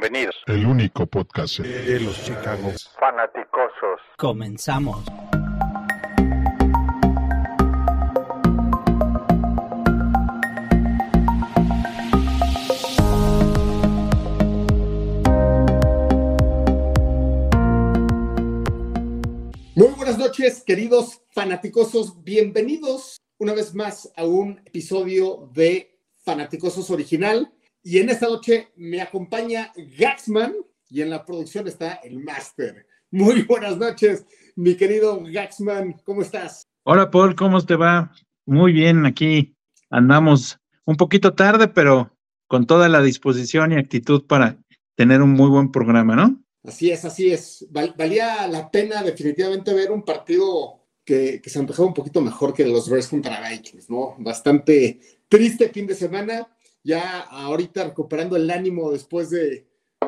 Bienvenidos. El único podcast de los Chicago Fanaticosos. Comenzamos. Muy buenas noches, queridos fanaticosos. Bienvenidos una vez más a un episodio de Fanaticosos Original. Y en esta noche me acompaña Gaxman y en la producción está el Master. Muy buenas noches, mi querido Gaxman. ¿Cómo estás? Hola, Paul, ¿cómo te va? Muy bien, aquí andamos un poquito tarde, pero con toda la disposición y actitud para tener un muy buen programa, ¿no? Así es, así es. Val- valía la pena definitivamente ver un partido que, que se empezó un poquito mejor que los Bears contra Vikings, ¿no? Bastante triste fin de semana. Ya ahorita recuperando el ánimo después de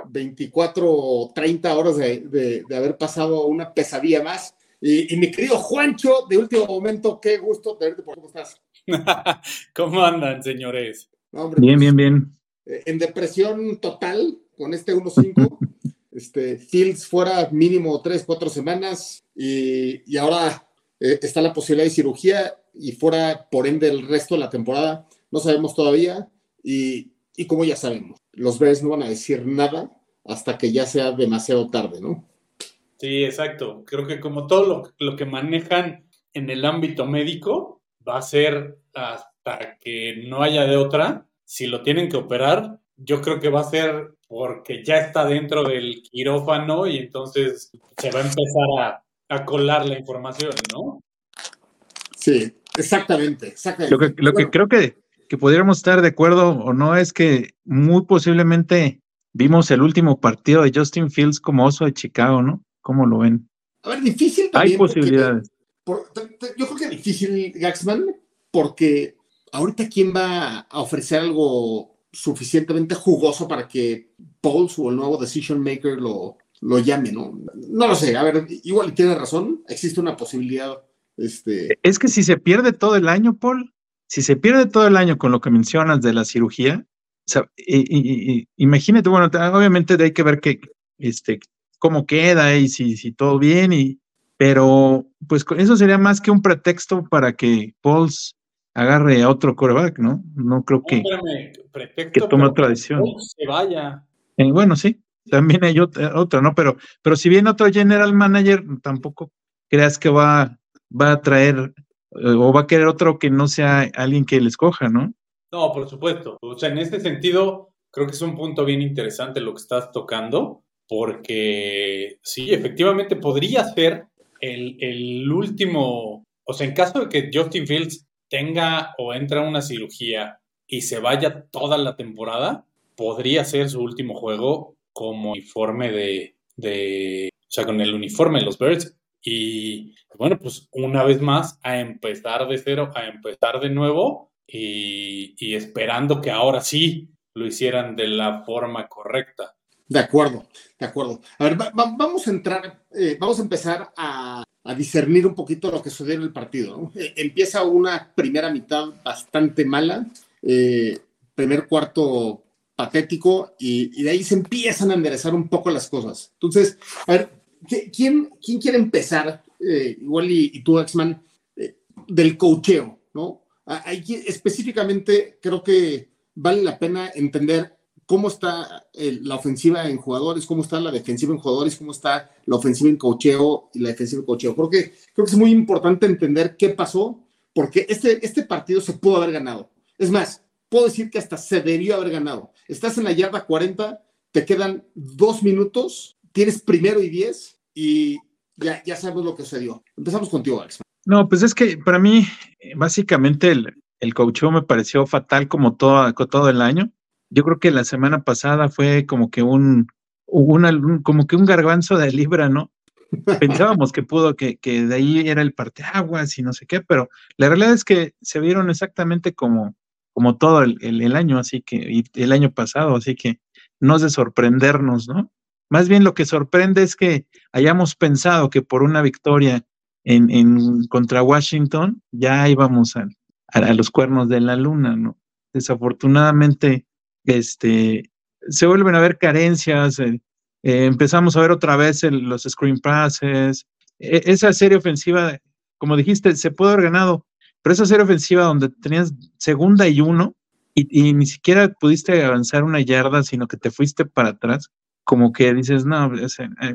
24 o 30 horas de, de- de haber pasado una pesadilla más. Y, y mi querido Juancho, de último momento, qué gusto tenerte por cómo estás. ¿Cómo andan, señores? No, hombre, Bien, pues, bien, bien. eh, en depresión total con este 1-5. este, Fields fuera mínimo 3, 4 semanas y, y ahora eh, está la posibilidad de cirugía y fuera por ende el resto de la temporada. No sabemos todavía y, y como ya sabemos, los Bears no van a decir nada hasta que ya sea demasiado tarde, ¿no? Sí, exacto. Creo que como todo lo, lo que manejan en el ámbito médico va a ser hasta que no haya de otra. Si lo tienen que operar, yo creo que va a ser porque ya está dentro del quirófano y entonces se va a empezar a, a colar la información, ¿no? Sí, exactamente, exactamente. Lo que, lo que Bueno, creo que, que pudiéramos estar de acuerdo o no es que muy posiblemente vimos el último partido de Justin Fields como oso de Chicago, ¿no? ¿Cómo lo ven? a ver, difícil Hay también porque- posibilidades. por- yo creo que difícil, Gaxman, porque ahorita quién va a ofrecer algo suficientemente jugoso para que Pauls o el nuevo decision maker lo, lo llame, ¿no? No lo sé, a ver, igual tiene razón, existe una posibilidad, este, Es que si se pierde todo el año, Paul, si se pierde todo el año con lo que mencionas de la cirugía, o sea, y- y- y- imagínate, bueno, te- obviamente hay que ver que, este, cómo queda y si, si todo bien, y, pero pues eso sería más que un pretexto para que Pauls agarre a otro coreback, ¿no? No creo que, pretexto, que tome otra decisión. que se vaya. Eh, bueno, sí, también hay otra, otra, ¿no? Pero, pero si viene otro general manager, tampoco creas que va, va a traer o va a querer otro que no sea alguien que le escoja, ¿no? No, por supuesto. O sea, en este sentido, creo que es un punto bien interesante lo que estás tocando, porque sí, efectivamente podría ser el, el último, o sea, en caso de que Justin Fields tenga o entra una cirugía y se vaya toda la temporada, podría ser su último juego como uniforme de, de o sea, con el uniforme de los Birds. Y bueno, pues una vez más, a empezar de cero, a empezar de nuevo y, esperando que ahora sí lo hicieran de la forma correcta. de acuerdo, de acuerdo. A ver, va- va- vamos a entrar, eh, vamos a empezar a, discernir un poquito lo que sucedió en el partido. Eh, empieza una primera mitad bastante mala, eh, primer cuarto patético y, y de ahí se empiezan a enderezar un poco las cosas. Entonces, a ver, ¿qui- ¿quién, quién quiere empezar? Eh, igual y, y tú, Axman, eh, del cocheo, ¿no? Específicamente creo que vale la pena entender cómo está el- la ofensiva en jugadores, cómo está la defensiva en jugadores, cómo está la ofensiva en cocheo y la defensiva en cocheo. Creo que, creo que es muy importante entender qué pasó, porque este, este partido se pudo haber ganado. Es más, puedo decir que hasta se debió haber ganado. Estás en la yarda 40, te quedan dos minutos, tienes primero y diez y ya, ya sabemos lo que sucedió. Empezamos contigo, Alex. No, pues es que para mí, básicamente, el, el coacheo me pareció fatal como todo, todo el año. Yo creo que la semana pasada fue como que un, una- un- como que un garbanzo de libra, ¿no? Pensábamos que pudo, que, que de ahí era el parteaguas y no sé qué, pero la realidad es que se vieron exactamente como, como todo el, el- el año, así que, y el año pasado, así que no es de sorprendernos, ¿no? Más bien lo que sorprende es que hayamos pensado que por una victoria en, en contra Washington ya íbamos a, a, los cuernos de la luna, ¿no? Desafortunadamente, este, se vuelven a ver carencias, eh, eh, empezamos a ver otra vez los screen passes, e, esa serie ofensiva, como dijiste, se puede haber ganado, pero esa serie ofensiva donde tenías segunda y uno y, ni siquiera pudiste avanzar una yarda, sino que te fuiste para atrás, como que dices, no,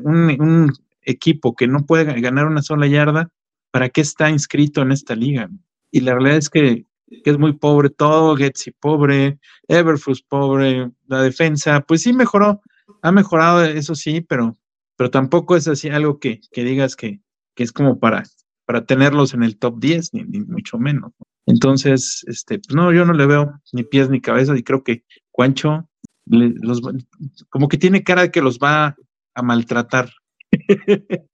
un, equipo que no puede ganar una sola yarda, ¿para qué está inscrito en esta liga? Y la realidad es que, es muy pobre todo, Getsy pobre, Everflux pobre, la defensa, pues sí mejoró, ha mejorado, eso sí, pero, pero tampoco es así algo que, que digas que, que es como para, para tenerlos en el top 10, ni, mucho menos. Entonces, este, pues no, yo no le veo ni pies ni cabeza y creo que Los, como que tiene cara de que los va a maltratar.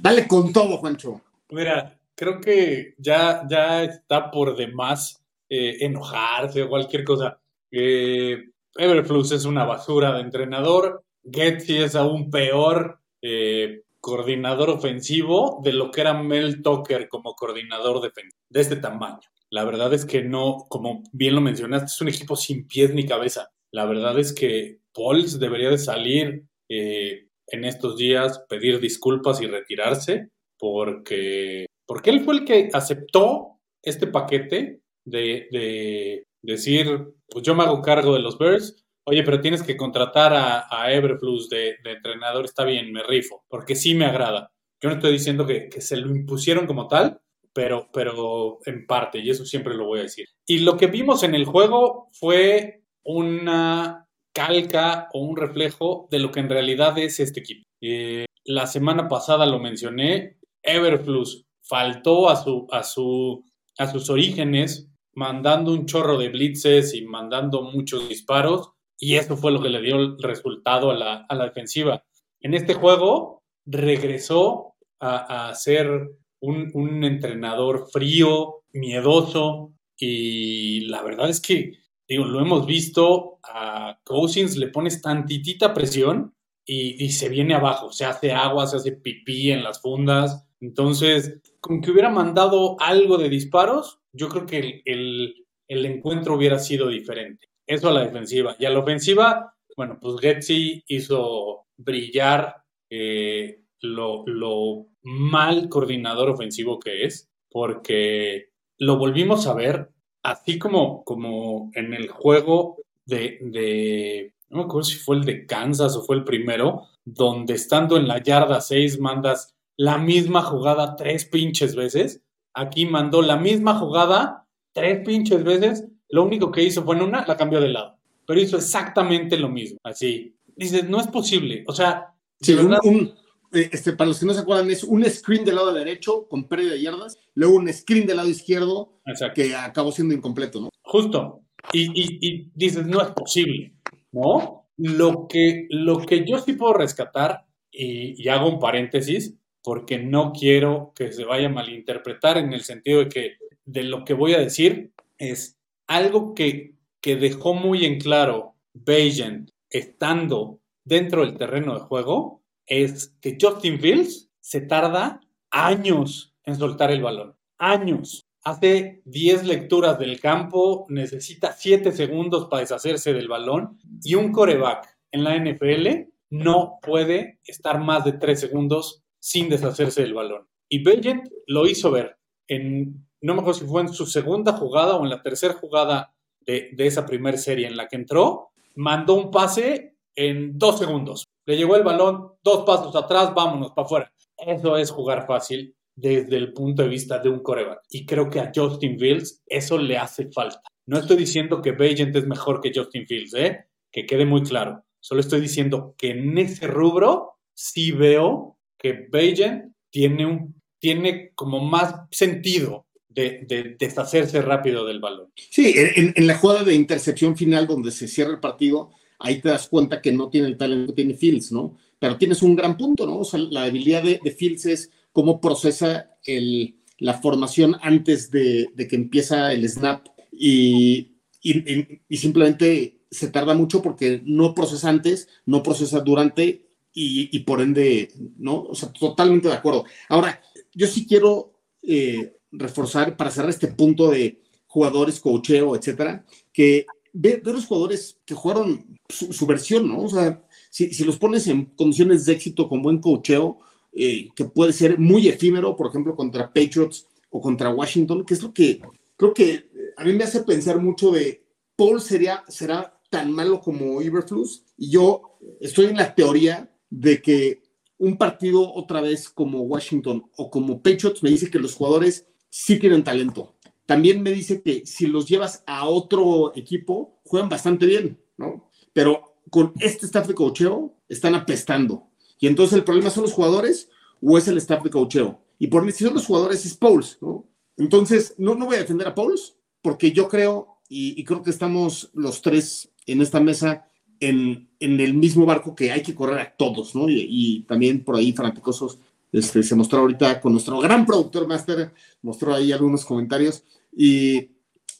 Dale con todo, Juancho. Mira, creo que ya, ya está por demás eh, enojarse o cualquier cosa. Eh, Everflux es una basura de entrenador. Getty es aún peor eh, coordinador ofensivo de lo que era Mel Tucker como coordinador defensivo, de este tamaño. La verdad es que no, como bien lo mencionaste, es un equipo sin pies ni cabeza. La verdad es que Pauls debería de salir eh, en estos días, pedir disculpas y retirarse, porque, porque él fue el que aceptó este paquete de, de decir, pues yo me hago cargo de los Bears, oye, pero tienes que contratar a, a Everflux de, entrenador, está bien, me rifo, porque sí me agrada. Yo no estoy diciendo que, se lo impusieron como tal, pero, pero en parte, y eso siempre lo voy a decir. Y lo que vimos en el juego fue una calca o un reflejo de lo que en realidad es este equipo. Eh, la semana pasada lo mencioné, Everflux faltó a, su, a, su, a sus orígenes mandando un chorro de blitzes y mandando muchos disparos, y eso fue lo que le dio el resultado a la, a la defensiva. En este juego regresó a, a ser un, entrenador frío, miedoso, y la verdad es que, digo, lo hemos visto, a Cousins le pones tantitita presión y, y se viene abajo, se hace agua, se hace pipí en las fundas, entonces, con que hubiera mandado algo de disparos, yo creo que el, encuentro hubiera sido diferente. Eso a la defensiva. Y a la ofensiva, bueno, pues Getzi hizo brillar eh, lo, mal coordinador ofensivo que es, porque lo volvimos a ver así como, como en el juego de, de, no me acuerdo si fue el de Kansas o fue el primero, donde estando en la yarda 6 mandas la misma jugada tres pinches veces aquí mandó la misma jugada tres pinches veces. Lo único que hizo fue en una, la cambió de lado. Pero hizo exactamente lo mismo. Así. Dices, no es posible. O sea. Eh, este, para los que no se acuerdan, es un screen del lado derecho con pérdida de yardas, luego un screen del lado izquierdo que acabó siendo incompleto, ¿no? Justo. Y, dices, no es posible, ¿no? Lo que, lo que yo sí puedo rescatar, y hago un paréntesis, porque no quiero que se vaya a malinterpretar en el sentido de que de lo que voy a decir es algo que, que dejó muy en claro Bayent estando dentro del terreno de juego es que Justin Fields se tarda años en soltar el balón. Años. Hace 10 lecturas del campo, necesita 7 segundos para deshacerse del balón y un coreback en la NFL no puede estar más de 3 segundos sin deshacerse del balón. Y Belgent lo hizo ver en, no me acuerdo si fue en su segunda jugada o en la tercera jugada de, esa primera serie en la que entró, mandó un pase en dos segundos. Le llegó el balón, dos pasos atrás, vámonos para afuera. Eso es jugar fácil desde el punto de vista de un coreback. Y creo que a Justin Fields eso le hace falta. No estoy diciendo que Bagent es mejor que Justin Fields, ¿eh? que quede muy claro. Solo estoy diciendo que en ese rubro sí veo que Beijing tiene, tiene como más sentido de, deshacerse rápido del balón. Sí, en, la jugada de intercepción final donde se cierra el partido, ahí te das cuenta que no tiene el talento que tiene Fields, ¿no? Pero tienes un gran punto, ¿no? O sea, la debilidad de, Fields es cómo procesa el, la formación antes de, que empieza el snap y, y, simplemente se tarda mucho porque no procesa antes, no procesa durante y, por ende, ¿no? O sea, totalmente de acuerdo. Ahora, yo sí quiero eh, reforzar, para cerrar este punto de jugadores, cocheo, etcétera, que ve, los jugadores que jugaron su, versión, ¿no? O sea, si, si, los pones en condiciones de éxito con buen cocheo, eh, que puede ser muy efímero, por ejemplo, contra Patriots o contra Washington, que es lo que creo que eh, a mí me hace pensar mucho de Paul sería, será tan malo como Iberflus, y yo estoy en la teoría de que un partido otra vez como Washington o como Patriots me dice que los jugadores sí tienen talento. También me dice que si los llevas a otro equipo, juegan bastante bien, ¿no? Pero con este staff de cocheo están apestando. Y entonces el problema son los jugadores o es el staff de cocheo. Y por mí, si los jugadores, es Pauls, ¿no? Entonces, no, no voy a defender a Pauls porque yo creo, y, creo que estamos los tres en esta mesa en, el mismo barco que hay que correr a todos, ¿no? Y, también por ahí fanáticosos este, se mostró ahorita con nuestro gran productor Master, mostró ahí algunos comentarios y,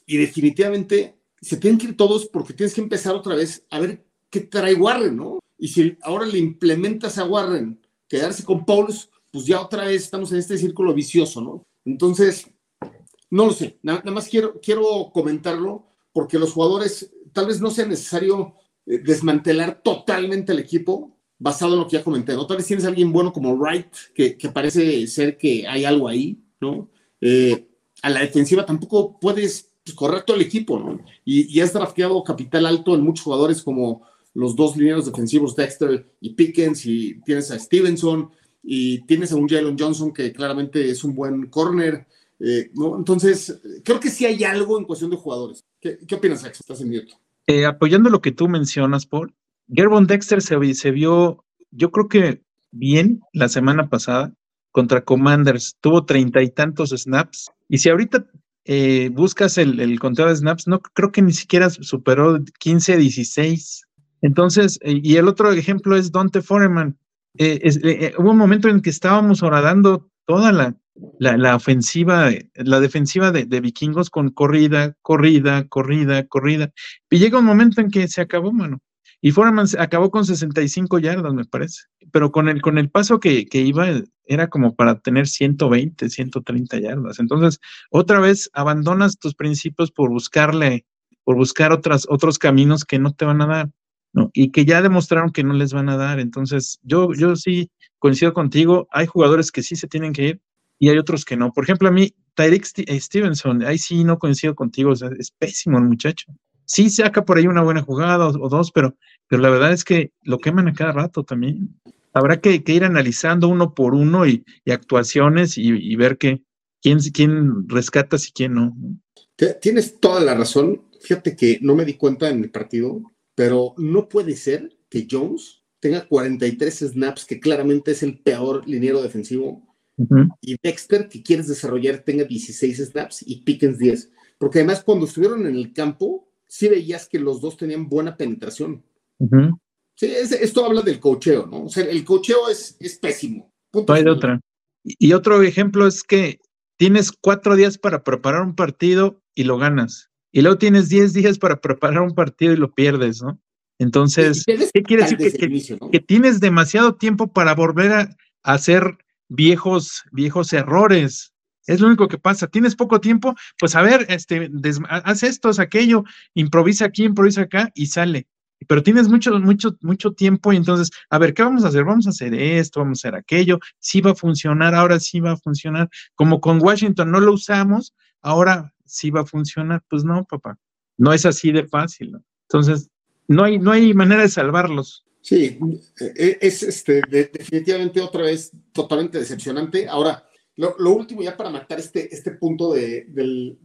definitivamente se tienen que ir todos porque tienes que empezar otra vez a ver qué trae Warren, ¿no? Y si ahora le implementas a Warren quedarse con Pauls, pues ya otra vez estamos en este círculo vicioso, ¿no? Entonces, no lo sé, nada, nada más quiero, quiero comentarlo porque los jugadores tal vez no sea necesario eh, desmantelar totalmente el equipo basado en lo que ya comenté, ¿no? Tal vez tienes a alguien bueno como Wright, que, parece ser que hay algo ahí, ¿no? Eh, a la defensiva tampoco puedes pues, correr todo el equipo, ¿no? Y, has drafteado capital alto en muchos jugadores como los dos lineros defensivos Dexter y Pickens, y tienes a Stevenson, y tienes a un Jalen Johnson que claramente es un buen corner, eh, ¿no? Entonces, creo que sí hay algo en cuestión de jugadores. ¿Qué, opinas, Alex? Estás en mute. Eh, apoyando lo que tú mencionas, Paul, Gerbon Dexter se, vio, yo creo que bien la semana pasada contra Commanders, tuvo treinta y tantos snaps, y si ahorita eh, buscas el, el, conteo de snaps, no creo que ni siquiera superó 15, 16. Entonces, eh, y el otro ejemplo es Dante Foreman. hubo un momento en que estábamos horadando toda la, la, ofensiva, la defensiva de, vikingos con corrida, corrida, corrida, corrida. Y llega un momento en que se acabó, mano. Y Foreman acabó con 65 yardas, me parece. Pero con el, con el paso que, que iba, era como para tener 120, 130 yardas. Entonces, otra vez abandonas tus principios por buscarle, por buscar otras, otros caminos que no te van a dar. ¿no? Y que ya demostraron que no les van a dar. Entonces, yo, yo sí coincido contigo. Hay jugadores que sí se tienen que ir y hay otros que no. Por ejemplo, a mí, Tyreek eh, Stevenson, ahí sí no coincido contigo, es pésimo el muchacho. Sí saca por ahí una buena jugada o, dos, pero, pero la verdad es que lo queman a cada rato también. Habrá que, ir analizando uno por uno y, actuaciones y, ver que, quién, quién rescatas y quién no. Tienes toda la razón. Fíjate que no me di cuenta en el partido, pero no puede ser que Jones tenga 43 snaps, que claramente es el peor liniero defensivo y Dexter, que quieres desarrollar, tenga 16 snaps y Pickens 10. Porque además, cuando estuvieron en el campo, sí veías que los dos tenían buena penetración. Sí, esto habla del cocheo, ¿no? O sea, el cocheo es, es pésimo. no hay de otra. Y otro ejemplo es que tienes cuatro días para preparar un partido y lo ganas. Y luego tienes 10 días para preparar un partido y lo pierdes, ¿no? Entonces, ¿qué quiere decir? Que, que, tienes demasiado tiempo para volver a hacer viejos, viejos errores. Es lo único que pasa. Tienes poco tiempo, pues a ver, este, haz esto, haz aquello, improvisa aquí, improvisa acá y sale. Pero tienes mucho, mucho, mucho tiempo y entonces, a ver, ¿qué vamos a hacer? Vamos a hacer esto, vamos a hacer aquello, sí va a funcionar, ahora sí va a funcionar. Como con Washington no lo usamos, ahora sí va a funcionar. Pues no, papá, no es así de fácil. Entonces, no hay, no hay manera de salvarlos. Sí, e, es este, definitivamente otra vez totalmente decepcionante. Ahora, lo, último ya para matar este, este punto de,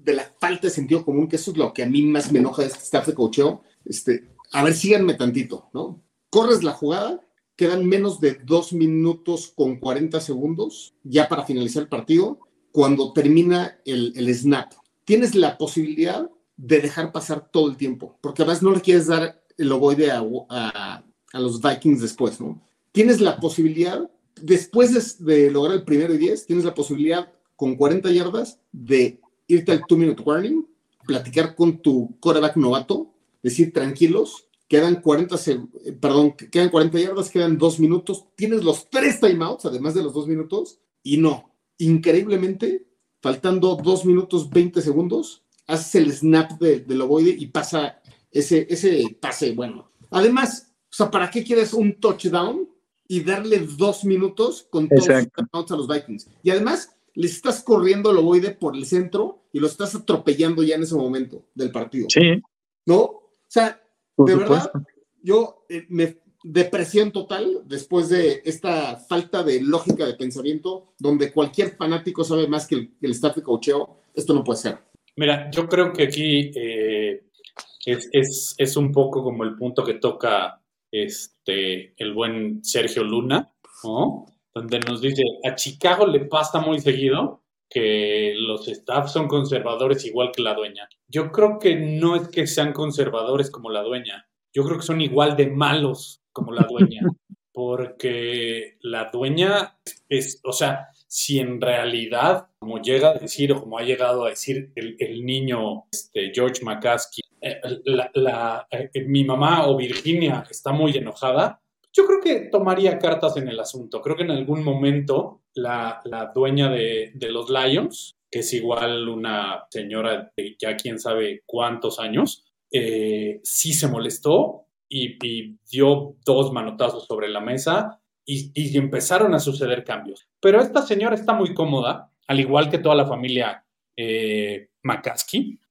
la falta de sentido común, que eso es lo que a mí más me enoja de este de cocheo, este, a ver, síganme tantito, ¿no? Corres la jugada, quedan menos de dos minutos con 40 segundos ya para finalizar el partido, cuando termina el, el snap. Tienes la posibilidad de dejar pasar todo el tiempo, porque además no le quieres dar el ovoide a, a, a los Vikings después, ¿no? Tienes la posibilidad, después de, lograr el primero y 10, tienes la posibilidad con 40 yardas de irte al two-minute warning, platicar con tu quarterback novato, decir tranquilos, quedan 40, perdón, quedan 40 yardas, quedan dos minutos, tienes los tres timeouts, además de los dos minutos, y no, increíblemente, faltando dos minutos 20 segundos, haces el snap del ovoide y pasa ese, ese pase, bueno. Además, o sea, ¿para qué quieres un touchdown y darle dos minutos con todos los a los Vikings? Y además, les estás corriendo el ovoide por el centro y lo estás atropellando ya en ese momento del partido. Sí. ¿No? O sea, de verdad, yo eh, me depresión total después de esta falta de lógica de pensamiento, donde cualquier fanático sabe más que el, staff de cocheo, esto no puede ser. Mira, yo creo que aquí eh, es, es, un poco como el punto que toca este, el buen Sergio Luna, ¿no? donde nos dice, a Chicago le pasa muy seguido que los staff son conservadores igual que la dueña. Yo creo que no es que sean conservadores como la dueña, yo creo que son igual de malos como la dueña, porque la dueña es, o sea, si en realidad, como llega a decir o como ha llegado a decir el, niño este, George McCaskey, eh, eh, mi mamá o Virginia está muy enojada, yo creo que tomaría cartas en el asunto. Creo que en algún momento la, dueña de, los Lions, que es igual una señora de ya quién sabe cuántos años, eh, sí se molestó y, dio dos manotazos sobre la mesa y, empezaron a suceder cambios. Pero esta señora está muy cómoda, al igual que toda la familia eh,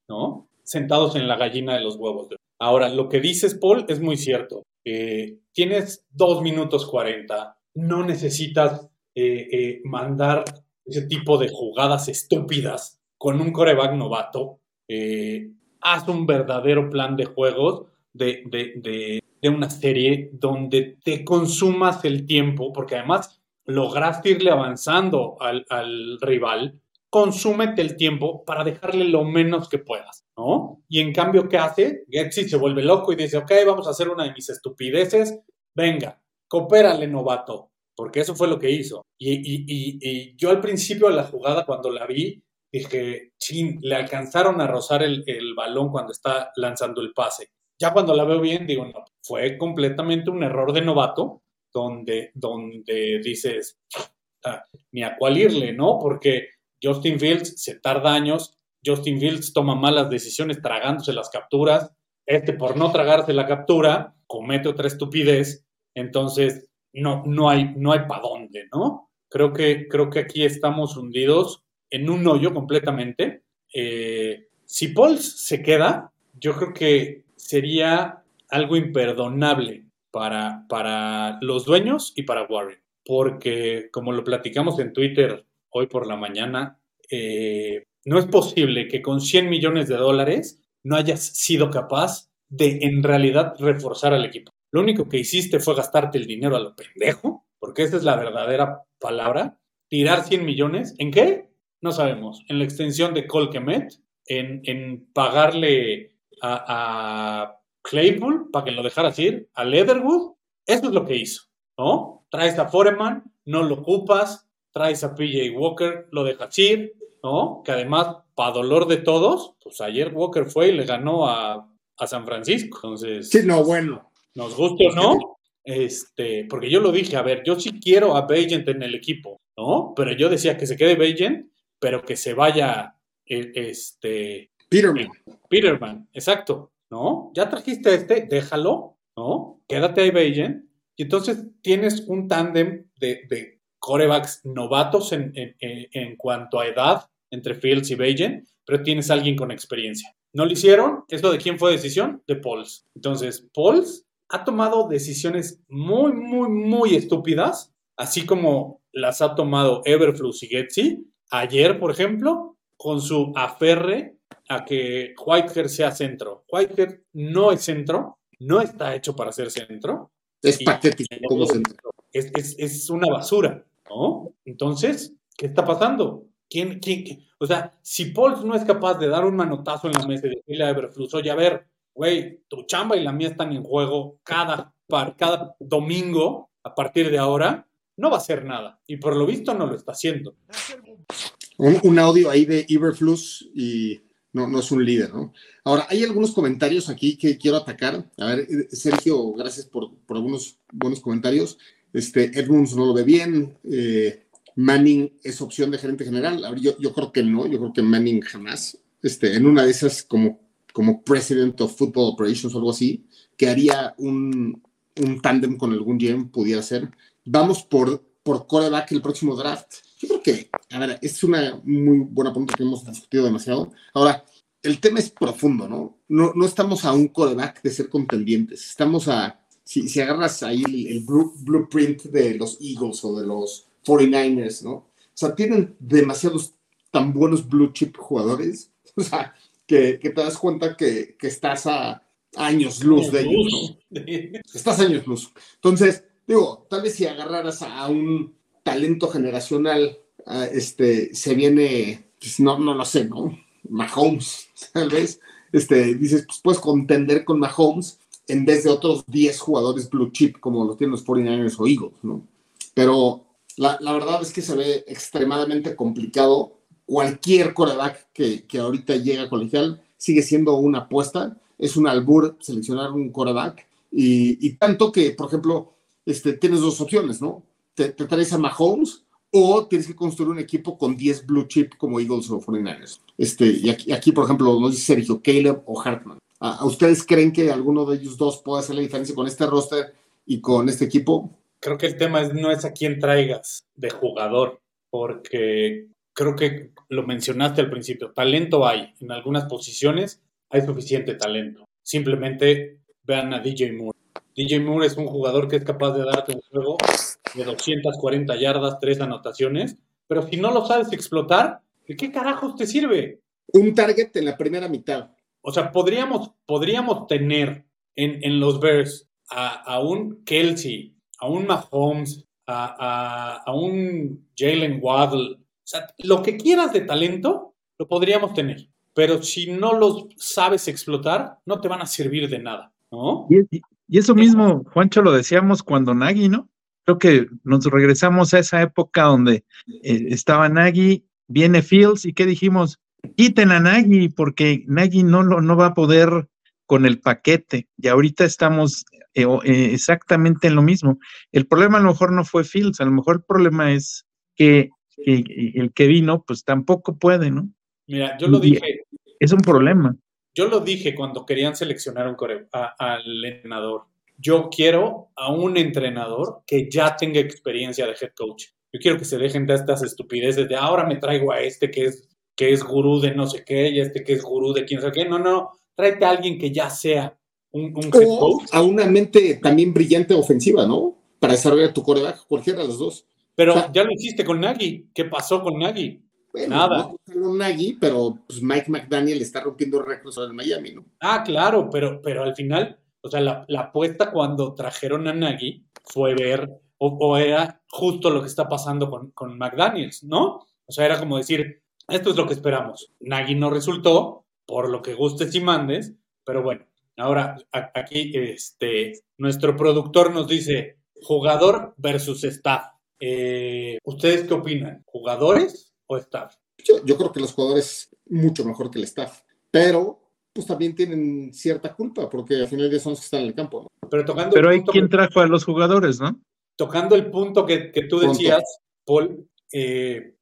¿no? Sentados en la gallina de los huevos. Ahora, lo que dices, Paul, es muy cierto. Eh, tienes dos minutos cuarenta, no necesitas eh, eh, mandar ese tipo de jugadas estúpidas con un coreback novato. haz un verdadero plan de juegos de, de, de, una serie donde te consumas el tiempo, porque además lograste irle avanzando al, al rival consúmete el tiempo para dejarle lo menos que puedas, ¿no? Y en cambio, ¿qué hace? Getsy se vuelve loco y dice, ok, vamos a hacer una de mis estupideces, venga, coopérale, novato, porque eso fue lo que hizo. Y, yo al principio de la jugada, cuando la vi, dije, chin, le alcanzaron a rozar el, balón cuando está lanzando el pase. Ya cuando la veo bien, digo, no, fue completamente un error de novato, donde, donde dices, ah, ni a cuál irle, ¿no? Porque Justin Fields se tarda años, Justin Fields toma malas decisiones tragándose las capturas, este por no tragarse la captura comete otra estupidez, entonces no, no hay, no hay para dónde, ¿no? Creo que, creo que aquí estamos hundidos en un hoyo completamente. Eh, si Paul se queda, yo creo que sería algo imperdonable para, para los dueños y para Warren, porque como lo platicamos en Twitter hoy por la mañana, eh, no es posible que con 100 millones de dólares no hayas sido capaz de en realidad reforzar al equipo. Lo único que hiciste fue gastarte el dinero a lo pendejo, porque esa es la verdadera palabra. Tirar 100 millones, ¿en qué? No sabemos. En la extensión de Colquemet, en, en pagarle a, a Claypool para que lo dejaras ir, a Leatherwood, eso es lo que hizo, ¿no? Traes a Foreman, no lo ocupas, traes a PJ Walker, lo dejas ir, ¿no? Que además, para dolor de todos, pues ayer Walker fue y le ganó a, San Francisco. Entonces. Sí, no, bueno. Nos gusta o no. Este, porque yo lo dije, a ver, yo sí quiero a Bagent en el equipo, ¿no? Pero yo decía que se quede Bagent, pero que se vaya e, este. Peterman. Peterman, exacto, ¿no? Ya trajiste este, déjalo, ¿no? Quédate ahí, Bagent. Y entonces tienes un tándem de corebacks novatos en, en, cuanto a edad entre Fields y Bajan, pero tienes alguien con experiencia. No lo hicieron, ¿esto de quién fue decisión? De Pauls. Entonces, Pauls ha tomado decisiones muy, muy, muy estúpidas, así como las ha tomado Everflux y Getsi. Ayer, por ejemplo, con su aferre a que Whitehair sea centro. Whitehair no es centro, no está hecho para ser centro. Es patético como centro es, una basura, ¿no? Entonces, ¿qué está pasando? ¿Quién, quién, O sea, si Paul no es capaz de dar un manotazo en la mesa y decirle a Everflux, oye, a ver, güey, tu chamba y la mía están en juego cada, cada domingo a partir de ahora, no va a hacer nada. Y por lo visto no lo está haciendo. Un, audio ahí de Everflux y no, no es un líder, ¿no? Ahora, hay algunos comentarios aquí que quiero atacar. A ver, Sergio, gracias por, por algunos buenos comentarios. Este, Edmunds no lo ve bien. Eh, Manning es opción de gerente general. Yo, yo creo que no, yo creo que Manning jamás. Este, en una de esas, como, como President of Football Operations o algo así, que haría un, un tándem con algún GM, pudiera ser. Vamos por, por coreback el próximo draft. Yo creo que, a ver, es una muy buena pregunta que hemos discutido demasiado. Ahora, el tema es profundo, ¿no? No, no estamos a un coreback de ser contendientes, estamos a, si, si agarras ahí el, blueprint de los Eagles o de los 49ers, ¿no? O sea, tienen demasiados tan buenos blue chip jugadores, o sea, que, que te das cuenta que, que estás a años luz de ellos, ¿no? Estás años luz. Entonces, digo, tal vez si agarraras a un talento generacional, este, se viene, pues no, no lo sé, ¿no? Mahomes, tal vez, este, dices, pues puedes contender con Mahomes en vez de otros 10 jugadores blue chip como los tienen los 49ers o Eagles, ¿no? Pero la, la verdad es que se ve extremadamente complicado. Cualquier coreback que, que ahorita llega a colegial sigue siendo una apuesta. Es un albur seleccionar un coreback. Y, y tanto que, por ejemplo, este, tienes dos opciones, ¿no? Te, te traes a Mahomes o tienes que construir un equipo con 10 blue chip como Eagles o 49ers. Este, y aquí, aquí, por ejemplo, nos dice Sergio, Caleb o Hartman. ¿A, ustedes creen que alguno de ellos dos puede hacer la diferencia con este roster y con este equipo? Creo que el tema no es a quién traigas de jugador, porque creo que lo mencionaste al principio, talento hay, en algunas posiciones hay suficiente talento. Simplemente vean a DJ Moore. DJ Moore es un jugador que es capaz de darte un juego de 240 yardas, tres anotaciones, pero si no lo sabes explotar, ¿de qué carajos te sirve? Un target en la primera mitad. O sea, podríamos, podríamos tener en, en los Bears a, a, un Kelsey, a un Mahomes, a, a, a un Jalen Waddle. O sea, lo que quieras de talento, lo podríamos tener. Pero si no los sabes explotar, no te van a servir de nada, ¿no? Y, y eso mismo, Juancho, lo decíamos cuando Nagy, ¿no? Creo que nos regresamos a esa época donde eh, estaba Nagy, viene Fields y ¿qué dijimos? Quiten a Nagy porque Nagy no, no va a poder con el paquete y ahorita estamos eh, eh, exactamente en lo mismo. El problema a lo mejor no fue Fields, a lo mejor el problema es que, que el que vino pues tampoco puede, ¿no? Mira, yo lo Y dije, Es un problema. Yo lo dije cuando querían seleccionar un core- a- al entrenador. Yo quiero a un entrenador que ya tenga experiencia de head coach. Yo quiero que se dejen de estas estupideces de ahora me traigo a este que es, que es gurú de no sé qué y a este que es gurú de quién sabe qué. No, no, tráete a alguien que ya sea un, un head O coach. a una mente también brillante ofensiva, ¿no? Para desarrollar tu coreback, cualquiera de los dos. Pero o sea- ya lo hiciste con Nagy. ¿Qué pasó con Nagy? Bueno, Nada. no solo Nagy, pero pues Mike McDaniel está rompiendo récords en Miami, ¿no? Ah, claro, pero, pero al final, o sea, la, la apuesta cuando trajeron a Nagy fue ver, o, o era justo lo que está pasando con, con McDaniels, ¿no? O sea, era como decir, esto es lo que esperamos. Nagy no resultó, por lo que gustes y mandes, pero bueno, ahora aquí este, nuestro productor nos dice, jugador versus staff. Eh, ¿Ustedes qué opinan? ¿Jugadores o staff? Yo, yo creo que los jugadores mucho mejor que el staff, pero pues también tienen cierta culpa porque al final de son los que están en el campo, ¿no? Pero tocando Pero el hay quien que- trajo a los jugadores, ¿no? tocando el punto que, que tú Punto. decías, Paul, eh,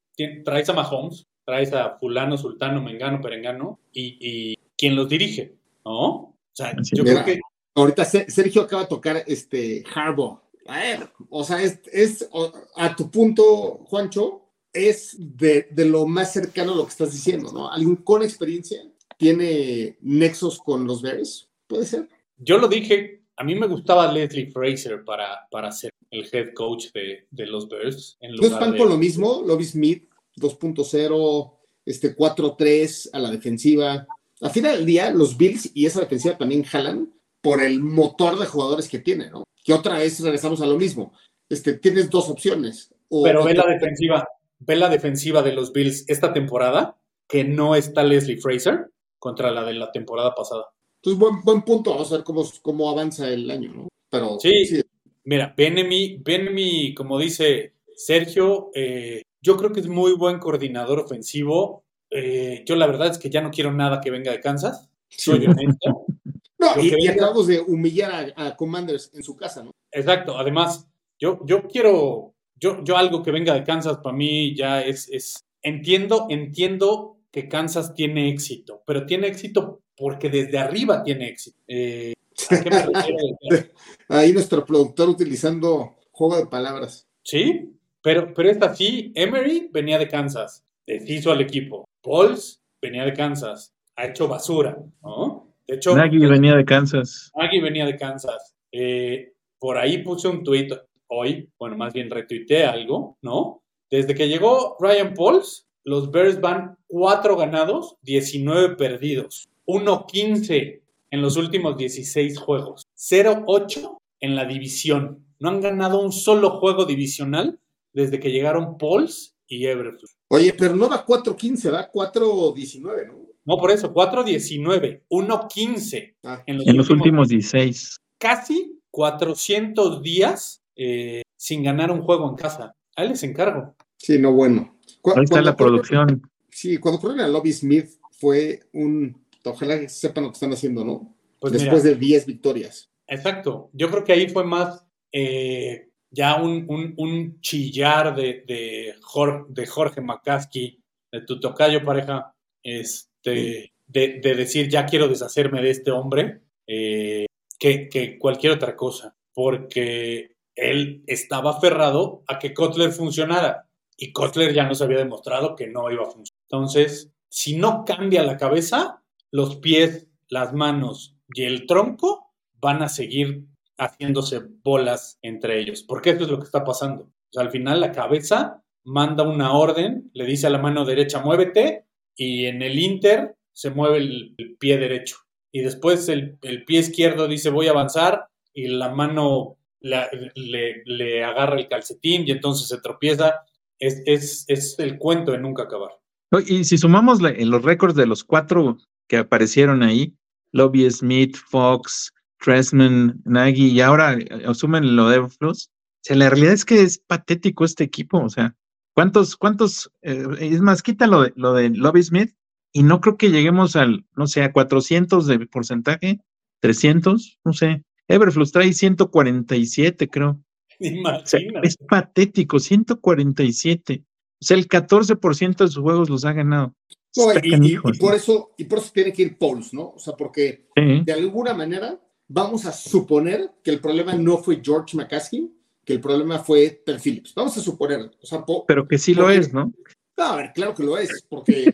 traes a Mahomes, traes a fulano, sultano, mengano, perengano, y, y ¿quién los dirige? ¿No? O sea, Así yo creo que Ahorita Se- Sergio acaba de tocar este Harbaugh. A ver, o sea, es, es a tu punto, Juancho, es de, de lo más cercano a lo que estás diciendo, ¿no? Alguien con experiencia tiene nexos con los Bears, puede ser. yo lo dije, a mí me gustaba Leslie Fraser para, para ser el head coach de, de los Bears. En No lugar espanto de, lo mismo, Lobby Smith 2.0, este 4-3 a la defensiva. A final del día, los Bills y esa defensiva también jalan por el motor de jugadores que tiene, ¿no? Que otra vez regresamos a lo mismo. Este, tienes dos opciones. O, Pero ve la defensiva, ve la defensiva de los Bills esta temporada, que no está Leslie Fraser contra la de la temporada pasada. Entonces, buen, buen punto. Vamos a ver cómo, cómo avanza el año, ¿no? Pero Sí. Mira, Benemi, Benemi, como dice Sergio, eh, yo creo que es muy buen coordinador ofensivo. Eh, yo la verdad es que ya no quiero nada que venga de Kansas. Soy Sí. honesto. No, y venga- acabamos de humillar a, a Commanders en su casa, ¿no? Exacto. Además, yo, yo quiero, yo, yo algo que venga de Kansas para mí ya es, es, entiendo, entiendo que Kansas tiene éxito, pero tiene éxito porque desde arriba tiene éxito. Eh, Ahí nuestro productor utilizando juego de palabras. Sí, pero, pero es así. Emery venía de Kansas, deshizo al equipo. Pauls venía de Kansas, ha hecho basura, ¿no? De hecho, Nagy venía de Kansas. Nagy venía de Kansas. Eh, por ahí puse un tweet hoy, bueno, más bien retuiteé algo, ¿no? Desde que llegó Ryan Pauls, los Bears van 4 ganados, 19 perdidos, 1-15 en los últimos 16 juegos, 0-8 en la división. No han ganado un solo juego divisional desde que llegaron Pauls y Everton. Oye, pero no va 4-15, va 4-19, ¿no? No, por eso, 4-19, 1-15 ah. en los, últimos 16. Casi 400 días eh, sin ganar un juego en casa. Ahí les encargo. Sí, no, bueno. Ahí está la producción. Sí, cuando corren a Lobby Smith fue un. Ojalá que sepan lo que están haciendo, ¿no? Pues Después de 10 victorias. Exacto. Yo creo que ahí fue más eh, ya un, chillar de, de, Jorge, de Jorge McCaskey, de tu tocayo pareja, este, de, decir ya quiero deshacerme de este hombre, eh, que, que cualquier otra cosa. Porque él estaba aferrado a que Kotler funcionara y Kotler ya nos había demostrado que no iba a funcionar. Entonces, si no cambia la cabeza, los pies, las manos y el tronco van a seguir haciéndose bolas entre ellos, porque eso es lo que está pasando. Al final la cabeza manda una orden, le dice a la mano derecha muévete y en el Inter se mueve el, pie derecho. Y después el, pie izquierdo dice voy a avanzar y la mano le, agarra el calcetín y entonces se tropieza. Es, es, el cuento de nunca acabar. Y si sumamos los récords de los cuatro que aparecieron ahí, Lobby Smith, Fox, Tressman, Nagy y ahora eh, asumen lo de Everflux. O sea, la realidad es que es patético este equipo. O sea, ¿cuántos, cuántos? Eh, es más, quita lo de, lo de Lobby Smith y no creo que lleguemos al, no sé, a 400 de porcentaje, 300, no sé. Everflux trae 147, creo. es patético, 147. O sea, el 14% de sus juegos los ha ganado. y, por eso, y por eso tiene que ir Pauls, ¿no? O sea, porque de alguna manera vamos a suponer que el problema no fue George McCaskey, que el problema fue Ted Phillips. Vamos a suponer. Pero que sí lo es, ¿no? a ver, claro que lo es, porque,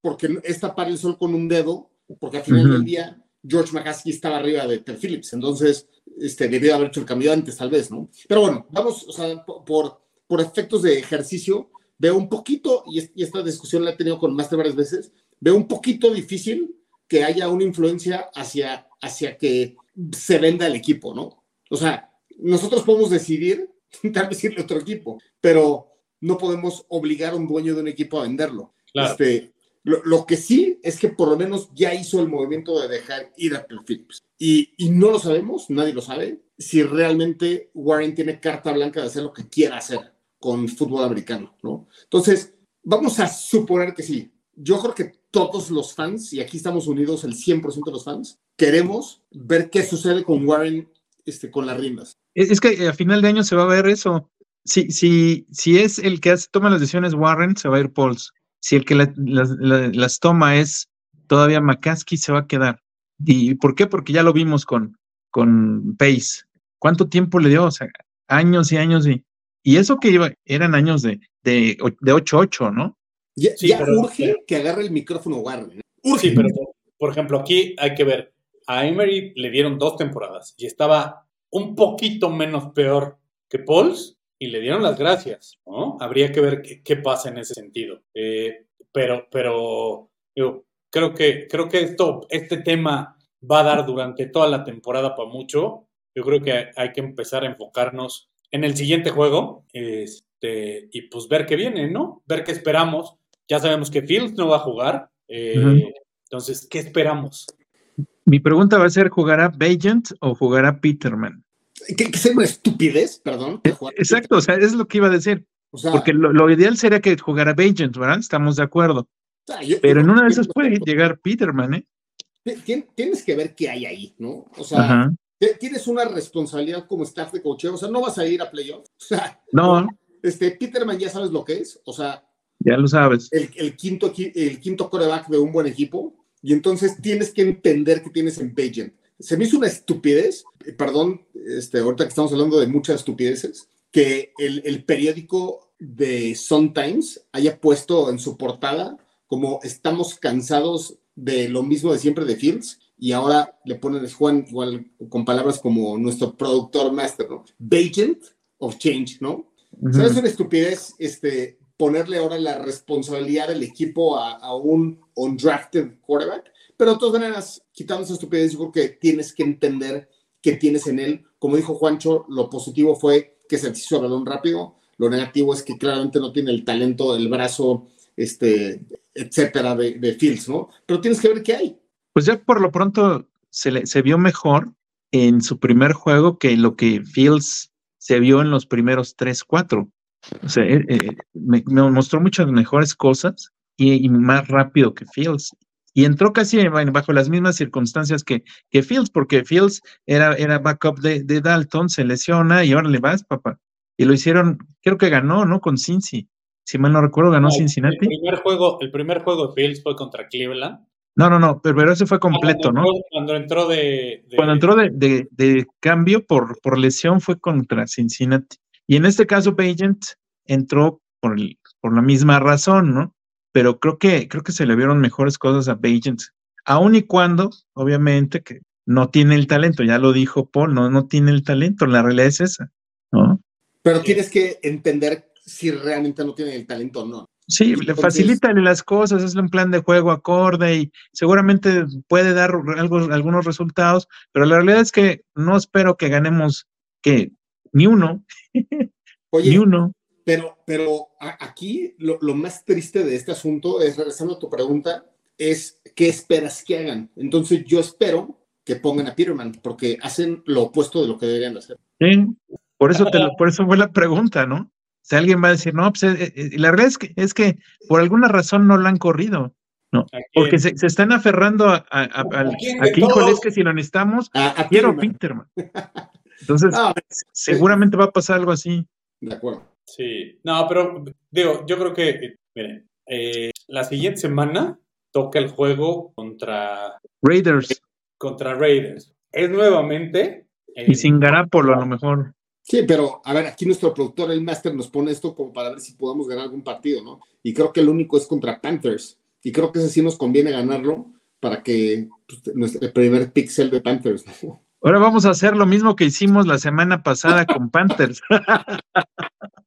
porque es tapar el sol con un dedo, porque al final del día George McCaskey estaba arriba de Ted Phillips, entonces este, debió haber hecho el cambio antes, tal vez, ¿no? Pero bueno, vamos, o sea, por, por efectos de ejercicio, veo un poquito, y, esta discusión la he tenido con Master varias veces, veo un poquito difícil que haya una influencia hacia, hacia que se venda el equipo, ¿no? O sea, nosotros podemos decidir, tal vez irle a otro equipo, pero no podemos obligar a un dueño de un equipo a venderlo. Este, lo, que sí es que por lo menos ya hizo el movimiento de dejar ir a Phillips. Y, no lo sabemos, nadie lo sabe, si realmente Warren tiene carta blanca de hacer lo que quiera hacer con fútbol americano, ¿no? Entonces, vamos a suponer que sí. Yo creo que todos los fans, y aquí estamos unidos el 100% de los fans, queremos ver qué sucede con Warren este, con las riendas. Es, que a final de año se va a ver eso. Si, si, si es el que toma las decisiones Warren, se va a ir Pauls. Si el que las toma es todavía McCaskey, se va a quedar. ¿Y por qué? Porque ya lo vimos con, con Pace. ¿Cuánto tiempo le dio? O sea, años y años y... Y eso que iba, eran años de, de, de 8-8, ¿no? Ya, urge que agarre el micrófono Warren. Urge. Sí, pero por ejemplo, aquí hay que ver. A Emery le dieron dos temporadas y estaba un poquito menos peor que Pauls y le dieron las gracias, ¿no? Habría que ver qué, pasa en ese sentido. Eh, pero, pero yo creo que, creo que esto, este tema va a dar durante toda la temporada para mucho. Yo creo que hay que empezar a enfocarnos en el siguiente juego este, y pues ver qué viene, ¿no? Ver qué esperamos. Ya sabemos que Fields no va a jugar. Eh, entonces, ¿qué esperamos? Mi pregunta va a ser, ¿jugará Bajent o jugará Peterman? ¿Qué, es una estupidez? Perdón. Eh, exacto, o sea, es lo que iba a decir. Porque lo, ideal sería que jugara Bajent, ¿verdad? Estamos de acuerdo. Pero en una de esas puede llegar Peterman, ¿eh? Tienes que ver qué hay ahí, ¿no? O sea, tienes una responsabilidad como staff de coaching, o sea, no vas a ir a playoff. O sea, no. Este, Peterman ya sabes lo que es, o sea, ya lo sabes. El, quinto, el quinto coreback de un buen equipo. Y entonces tienes que entender que tienes en Bagent. Se me hizo una estupidez, eh, perdón, este, ahorita que estamos hablando de muchas estupideces, que el, el periódico de Sun Times haya puesto en su portada como estamos cansados de lo mismo de siempre de Fields y ahora le ponen Juan igual con palabras como nuestro productor master, ¿no? Bagent of Change, ¿no? O sea, es una estupidez este, ponerle ahora la responsabilidad del equipo a, a un undrafted quarterback, pero de todas maneras, quitando esa estupidez, yo creo que tienes que entender que tienes en él. Como dijo Juancho, lo positivo fue que se hizo el balón rápido, lo negativo es que claramente no tiene el talento, el brazo, este, etcétera, de, de Fields, ¿no? Pero tienes que ver qué hay. Pues ya por lo pronto se, le, se vio mejor en su primer juego que lo que Fields se vio en los primeros tres, cuatro. O sea, eh, eh, me, me, mostró muchas mejores cosas y, y, más rápido que Fields. Y entró casi bajo las mismas circunstancias que, que Fields, porque Fields era, era backup de, de, Dalton, se lesiona y ahora le vas, papá. Y lo hicieron, creo que ganó, ¿no? Con Cincy. Si mal no recuerdo, ganó no, Cincinnati. El primer, juego, el primer juego de Fields fue contra Cleveland. No, no, no, pero, pero ese fue completo, cuando ¿no? Entró, cuando entró de, de... Cuando entró de, de, de, cambio por, por lesión fue contra Cincinnati. Y en este caso, Bagent entró por, el, por la misma razón, ¿no? Pero creo que, creo que se le vieron mejores cosas a Bagent, aun y cuando, obviamente, que no tiene el talento, ya lo dijo Paul, no, no tiene el talento, la realidad es esa, ¿no? Pero tienes que entender si realmente no tiene el talento o no. Sí, le facilita las cosas, es un plan de juego acorde y seguramente puede dar algo, algunos resultados, pero la realidad es que no espero que ganemos que ni uno, Oye, ni uno. Pero, pero aquí lo, lo, más triste de este asunto es, regresando a tu pregunta, es qué esperas que hagan. Entonces yo espero que pongan a Peterman, porque hacen lo opuesto de lo que deberían hacer. Sí, por eso, te lo, por eso fue la pregunta, ¿no? Si alguien va a decir, no, pues eh, eh, la realidad es que, es que por alguna razón no lo han corrido, ¿no? Porque se, se, están aferrando a, a, a, a aquí, es que si lo necesitamos, a, quiero Peterman. Entonces, seguramente va a pasar algo así. De acuerdo. Sí, no, pero digo, yo creo que, miren, eh, la siguiente semana toca el juego contra Raiders. Contra Raiders. Es nuevamente. Eh, y sin Garapolo, a lo mejor. Sí, pero a ver, aquí nuestro productor, el Master, nos pone esto como para ver si podemos ganar algún partido, ¿no? Y creo que el único es contra Panthers. Y creo que ese sí nos conviene ganarlo para que pues, nuestro, el primer pixel de Panthers, ¿no? Ahora vamos a hacer lo mismo que hicimos la semana pasada con Panthers.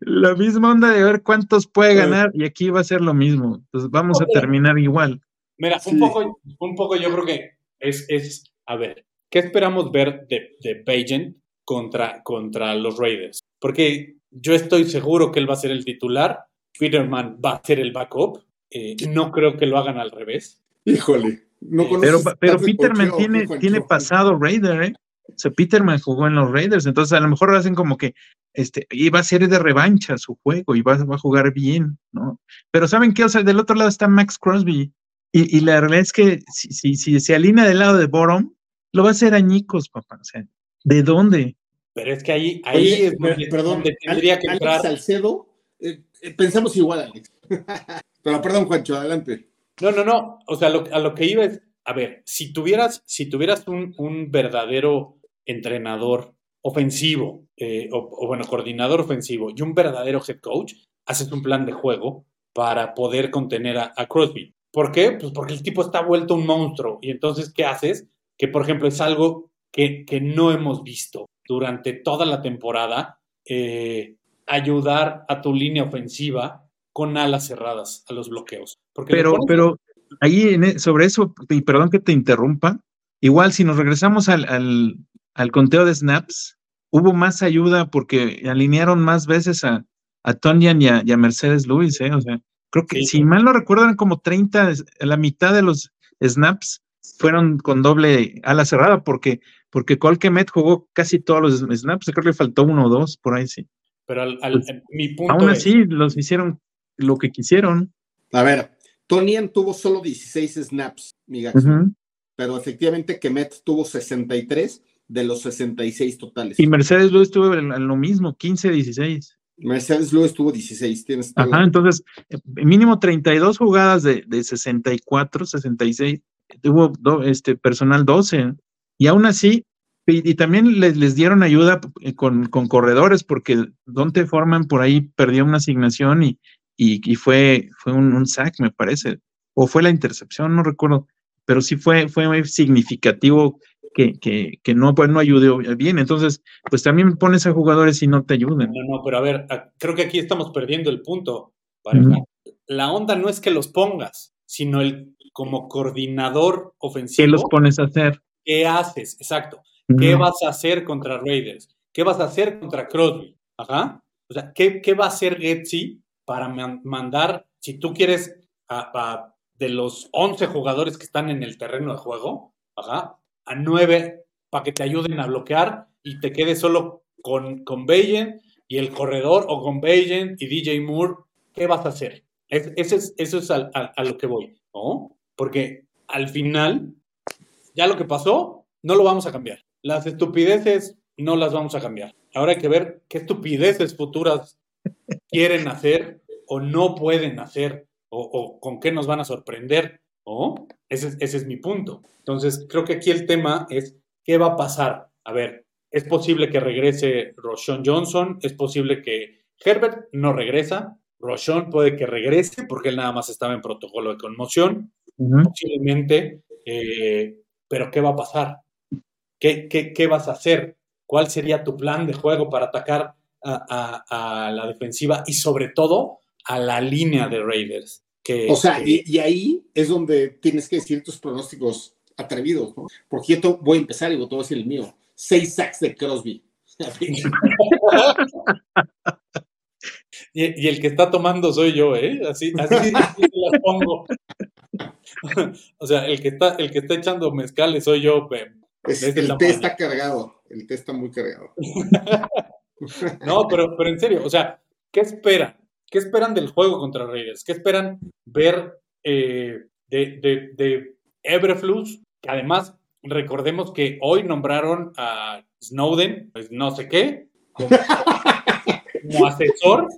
la misma onda de ver cuántos puede ganar y aquí va a ser lo mismo. Entonces vamos a terminar igual. Mira, sí. un, poco, un poco yo creo que es, es a ver, ¿qué esperamos ver de, de Pagent contra, contra los Raiders? Porque yo estoy seguro que él va a ser el titular, Peterman va a ser el backup, eh, no creo que lo hagan al revés. Híjole. No pero pero Peterman tiene, tiene pasado Raider, ¿eh? O sea, Peterman jugó en los Raiders, entonces a lo mejor hacen como que este, iba a ser de revancha su juego y va, va a jugar bien, ¿no? Pero ¿saben qué? O sea, del otro lado está Max Crosby y, y la realidad es que si, si, si, se alinea del lado de Borom, lo va a hacer añicos, papá. O sea, ¿de dónde? Pero es que ahí, ahí Oye, es donde, perdón, donde tendría que Alex entrar. Salcedo, eh, eh, pensamos igual, Alex. Pero perdón, Juancho, adelante. No, no, no. O sea, lo, a lo que iba es, a ver, si tuvieras, si tuvieras un, un verdadero entrenador ofensivo, eh, o, o, bueno, coordinador ofensivo y un verdadero head coach, haces un plan de juego para poder contener a, a, Crosby. ¿Por qué? Pues porque el tipo está vuelto un monstruo. Y entonces, ¿qué haces? Que, por ejemplo, es algo que, que no hemos visto durante toda la temporada, eh, ayudar a tu línea ofensiva con alas cerradas a los bloqueos. Porque pero, pones... pero ahí en, e, sobre eso, y perdón que te interrumpa, igual si nos regresamos al, al, al conteo de snaps, hubo más ayuda porque alinearon más veces a, a Tonyan y a, y a Mercedes Lewis, ¿eh? O sea, creo que sí. si mal no recuerdan, como 30, la mitad de los snaps fueron con doble ala cerrada, porque, porque Colquemet jugó casi todos los snaps, creo que le faltó uno o dos, por ahí sí. Pero al, al, pues, mi punto aún es, así, los hicieron lo que quisieron. A ver, Tonian tuvo solo 16 snaps, mi gato. Uh -huh. Pero efectivamente Kemet tuvo 63 de los 66 totales. Y Mercedes Lewis tuvo en lo mismo, 15, 16. Mercedes Lewis tuvo 16. Tienes todo. Ajá, entonces, eh, mínimo 32 jugadas de, de 64, 66. Tuvo do- este, personal 12. Y aún así, y, y también les, les dieron ayuda eh, con, con corredores, porque Dante Forman por ahí perdió una asignación y, y, y fue, fue un, un sack, me parece. O fue la intercepción, no recuerdo. Pero sí fue, fue muy significativo que, que, que no, pues, no ayudó bien. Entonces, pues también pones a jugadores y no te ayudan. No, no, pero a ver, creo que aquí estamos perdiendo el punto. Ujú. La onda no es que los pongas, sino el como coordinador ¿Qué ofensivo. los pones a hacer? ¿Qué haces? Exacto. ¿Qué vas a hacer contra Raiders? ¿Qué vas a hacer contra Crosby? Ajá. O sea, ¿qué, qué va a hacer Getsi para man- mandar, si tú quieres, a, a- de los 11 jugadores que están en el terreno de juego, a 9 para que te ayuden a bloquear y te quedes solo con, con Bayen y el corredor o con Bayen y DJ Moore? ¿Qué vas a hacer? Es- ese es, eso es al- al- a lo que voy, ¿no? Porque al final, ya lo que pasó, no lo vamos a cambiar. Las estupideces no las vamos a cambiar. Ahora hay que ver qué estupideces futuras quieren hacer o no pueden hacer o, o con qué nos van a sorprender. ¿no? Ese, es- ese es mi punto. Entonces, creo que aquí el tema es qué va a pasar. A ver, es posible que regrese Roshon Johnson, es posible que Herbert no regresa, Roshon puede que regrese porque él nada más estaba en protocolo de conmoción, posiblemente, eh, pero ¿qué va a pasar? ¿Qué, qué, qué vas a hacer? ¿Cuál sería tu plan de juego para atacar a, a- a la defensiva y sobre todo a la línea de Raiders? Que, O sea, que- y, y ahí es donde tienes que decir tus pronósticos atrevidos, ¿no? Porque yo te- voy a empezar y voy a decir el mío. Seis sacks de Crosby. y, y el que está tomando soy yo, ¿eh? Así, así, así se las pongo. o sea, el que está, el que está echando mezcales soy yo. pe- Es- Desde el té está cargado. El té está muy cargado. No, pero, pero en serio, o sea, ¿qué esperan? ¿Qué esperan del juego contra Raiders? ¿Qué esperan ver eh, de, de, de Eberflus? Que además, recordemos que hoy nombraron a Snowden, pues no sé qué, como, asesor.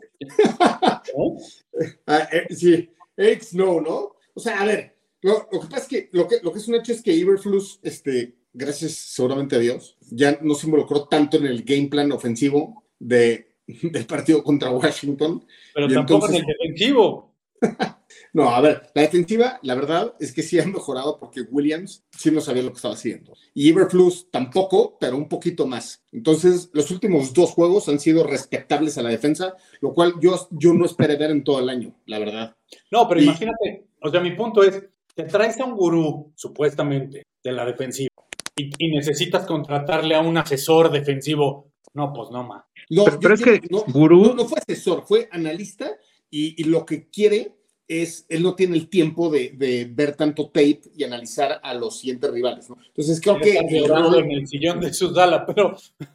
Ah, eh, sí, Eric Snow, ¿no? O sea, a ver, lo, que pasa es que lo, que lo que es un hecho es que Iberflus, este, gracias seguramente a Dios, ya no se involucró tanto en el game plan ofensivo de, del partido contra Washington. Pero Y tampoco entonces- en el defensivo. No, a ver, la defensiva, la verdad es que sí ha mejorado porque Williams sí no sabía lo que estaba haciendo. Y Iberflus tampoco, pero un poquito más. Entonces, los últimos dos juegos han sido respetables a la defensa, lo cual yo, yo no esperé ver en todo el año, la verdad. No, pero Y- imagínate, o sea, mi punto es, te traes a un gurú, supuestamente, de la defensiva, y, y necesitas contratarle a un asesor defensivo. No, pues no, ma. No, Pero, yo- pero es yo- que no, Gurú, no, no fue asesor, fue analista y, y lo que quiere es, él no tiene el tiempo de, de ver tanto tape y analizar a los siguientes rivales, ¿no? Entonces creo que... Llorando en el sillón de su sala, pero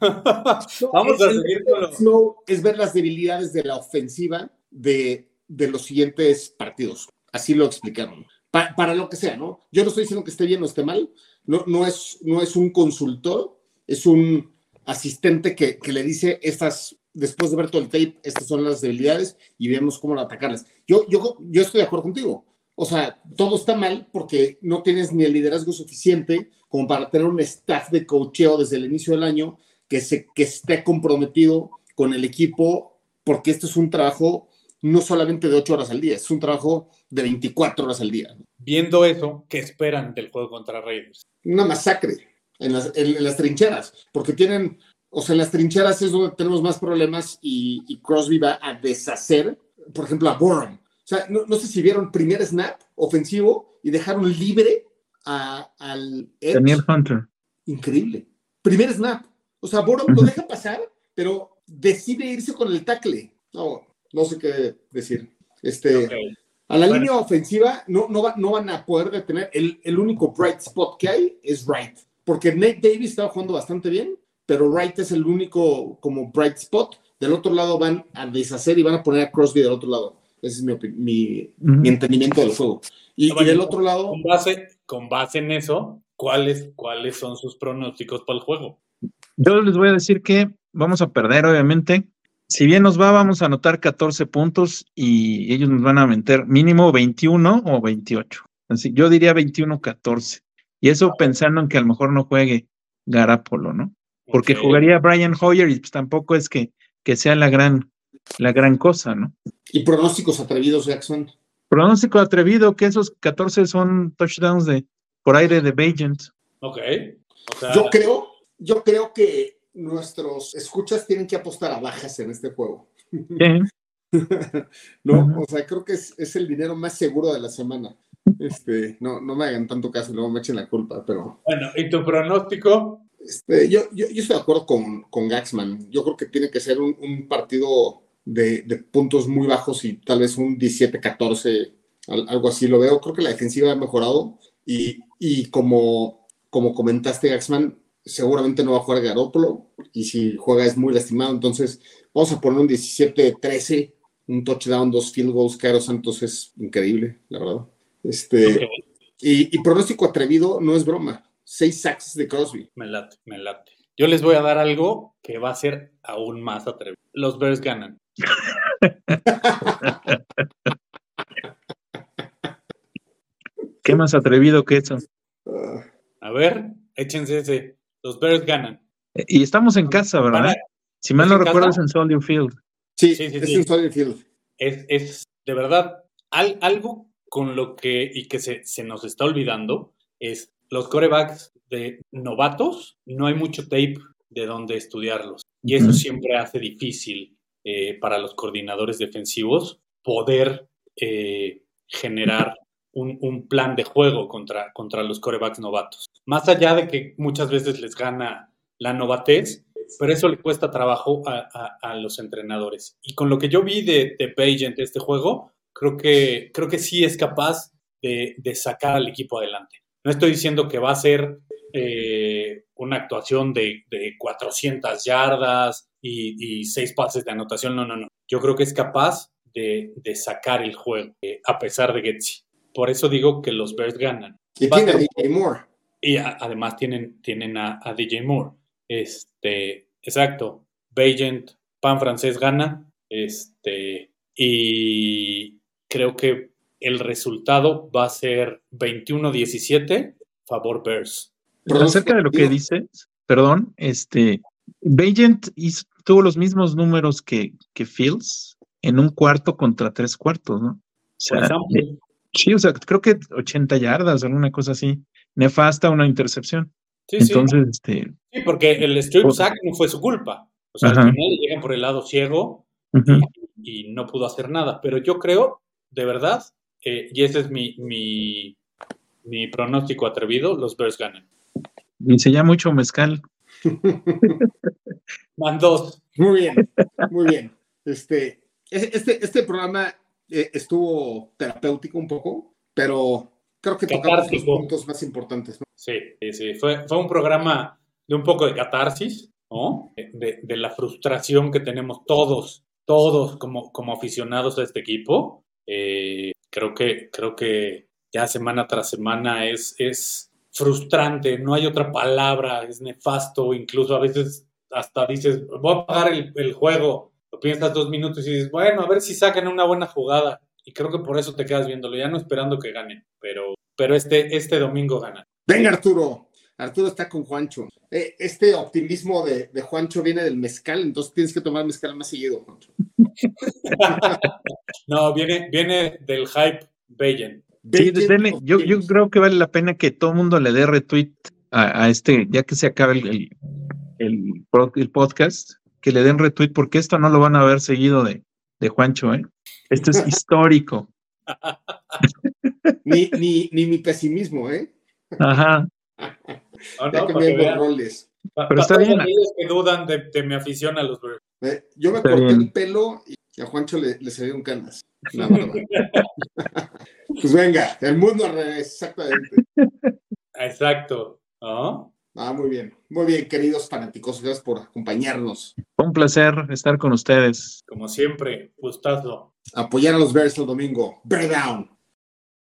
vamos a seguir con lo- Snow es ver las debilidades de la ofensiva de, de los siguientes partidos. Así lo explicaron. Pa- para lo que sea, ¿no? Yo no estoy diciendo que esté bien o esté mal. No, no, es, no es un consultor, es un asistente que, que le dice estas, después de ver todo el tape, estas son las debilidades y vemos cómo atacarlas. Yo, yo, yo estoy de acuerdo contigo. O sea, todo está mal porque no tienes ni el liderazgo suficiente como para tener un staff de cocheo desde el inicio del año que, se, que esté comprometido con el equipo, porque esto es un trabajo no solamente de 8 horas al día, es un trabajo de 24 horas al día. viendo eso, ¿qué esperan del juego contra Raiders? Una masacre en las, en, en las trincheras, porque tienen, o sea, en las trincheras es donde tenemos más problemas y, y Crosby va a deshacer, por ejemplo, a Borum. O sea, no, no sé si vieron primer snap ofensivo y dejaron libre a- al Edge. Daniel Hunter. increíble. Primer snap. O sea, Borom lo deja pasar, pero decide irse con el tackle. No, no sé qué decir. Este. A la Bueno. línea ofensiva no, no, va- no van a poder detener. El, el único bright spot que hay es Wright. Porque Nate Davis estaba jugando bastante bien, pero Wright es el único como bright spot. Del otro lado van a deshacer y van a poner a Crosby del otro lado. Ese es mi, mi, mi entendimiento del juego. Y, bueno, y del otro lado, Con base, con base en eso, ¿cuáles, ¿cuáles son sus pronósticos para el juego? Yo les voy a decir que vamos a perder, obviamente. Si bien nos va, vamos a anotar 14 puntos y ellos nos van a meter mínimo 21 o 28. Así, yo diría 21-14. Y eso pensando en que a lo mejor no juegue Garapolo, ¿no? Porque jugaría Brian Hoyer y pues tampoco es que, que sea la gran, la gran cosa, ¿no? Y pronósticos atrevidos, Jackson. Pronóstico atrevido que esos 14 son touchdowns de por aire de Bagent. Ok. O sea, Yo creo, yo creo que nuestros escuchas tienen que apostar a bajas en este juego. No, o sea, creo que es, es el dinero más seguro de la semana. Este, no, no me hagan tanto caso luego me echen la culpa, pero bueno, ¿y tu pronóstico? este, yo, yo, yo estoy de acuerdo con, con Gaxman. Yo creo que tiene que ser un, un partido de, de puntos muy bajos y tal vez un 17-14, al- algo así lo veo. Creo que la defensiva ha mejorado y, y como, como comentaste, Gaxman, seguramente no va a jugar Garópolo y si juega es muy lastimado. Entonces, vamos a poner un 17-13, un touchdown, dos field goals. Caro Santos es increíble, la verdad. Este, y, y pronóstico atrevido no es broma. Seis sacks de Crosby. me late, me late. Yo les voy a dar algo que va a ser aún más atrevido. Los Bears ganan. ¿Qué más atrevido que eso? A ver, échense ese. Los Bears ganan. Y estamos en casa, ¿verdad? Para- Si mal ¿es no recuerdo es en Soldier Field. sí, Sí, sí, es sí. en Soldier Field. es, es de verdad al- algo con lo que y que se, se nos está olvidando es los corebacks de novatos, no hay mucho tape de donde estudiarlos. Y eso siempre hace difícil eh, para los coordinadores defensivos poder eh, generar un, plan de juego contra, contra los corebacks novatos. Más allá de que muchas veces les gana la novatez, pero eso le cuesta trabajo a, a- los entrenadores. Y con lo que yo vi de, de Pagent este juego, creo que, creo que sí es capaz de, de sacar al equipo adelante. No estoy diciendo que va a ser eh, una actuación de, de 400 yardas y, y seis pases de anotación, no, no, no. Yo creo que es capaz de, de sacar el juego, eh, a pesar de Getsi. Por eso digo que los Bears ganan. Y tiene a DJ Moore. y a- además tienen, tienen a, a DJ Moore. Este, exacto. Bagent, pan francés gana. Este, y creo que el resultado va a ser 21-17, favor Bears. Acerca de lo que dices, perdón, este, Bagent hizo- tuvo los mismos números que, que Fields en un cuarto contra tres cuartos, ¿no? O sea, sí, o sea, creo que 80 yardas, alguna cosa así. Nefasta una intercepción. sí, sí, Entonces, este, sí, porque el strip Por- sack no fue su culpa. O sea, Ajá. al final le llegan por el lado ciego y no pudo hacer nada. Pero yo creo, de verdad, eh, y ese es mi, mi, mi pronóstico atrevido, los Bears ganan. y se llama mucho mezcal. Van dos. Muy bien, muy bien. Este, este, este programa eh, estuvo terapéutico un poco, pero creo que tocamos los puntos más importantes. ¿no? Sí, sí. Fue, fue un programa de un poco de catarsis, ¿no? De, de- de la frustración que tenemos todos, todos como, como aficionados a este equipo. Eh, creo, que, creo que ya semana tras semana es, es frustrante, no hay otra palabra, es nefasto, incluso a veces hasta dices, voy a pagar el, el juego, lo piensas dos minutos y dices, bueno, a ver si sacan una buena jugada. Y creo que por eso te quedas viéndolo, ya no esperando que ganen, pero, pero este, este domingo ganan. Venga, Arturo. Arturo está con Juancho. Eh, este optimismo de, de Juancho viene del mezcal, entonces tienes que tomar mezcal más seguido, Juancho. No, viene, viene del hype Bayen. Sí, denle- yo, yo creo que vale la pena que todo el mundo le dé retweet a, a este, ya que se acabe el, el, el podcast, que le den retweet, porque esto no lo van a ver seguido de, de Juancho, ¿eh? Esto es histórico. Ni, ni, ni mi pesimismo, ¿eh? Ajá. No, Ya no, vean. roles. Pa- Pero pa- está bien. que dudan de, de mi afición a los Bears. Eh, yo me Está corté bien. el pelo y a Juancho le, le salieron canas. La verdad. pues venga, el mundo al revés, exactamente. Exacto. ¿no? Ah, muy bien. Muy bien, queridos fanáticos. Gracias por acompañarnos. Fue un placer estar con ustedes. Como siempre, gustazo. Apoyar a los Bears el domingo. Bear down.